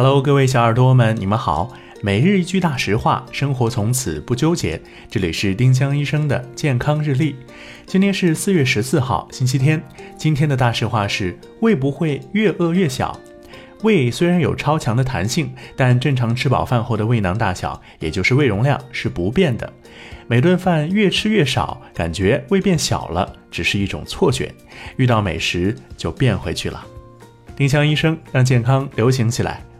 Hello，各位小耳朵们，你们好。每日一句大实话，生活从此不纠结。这里是丁香医生的健康日历。今天是四月十四号，星期天。今天的大实话是：胃不会越饿越小。胃虽然有超强的弹性，但正常吃饱饭后的胃囊大小，也就是胃容量是不变的。每顿饭越吃越少，感觉胃变小了，只是一种错觉。遇到美食就变回去了。丁香医生让健康流行起来。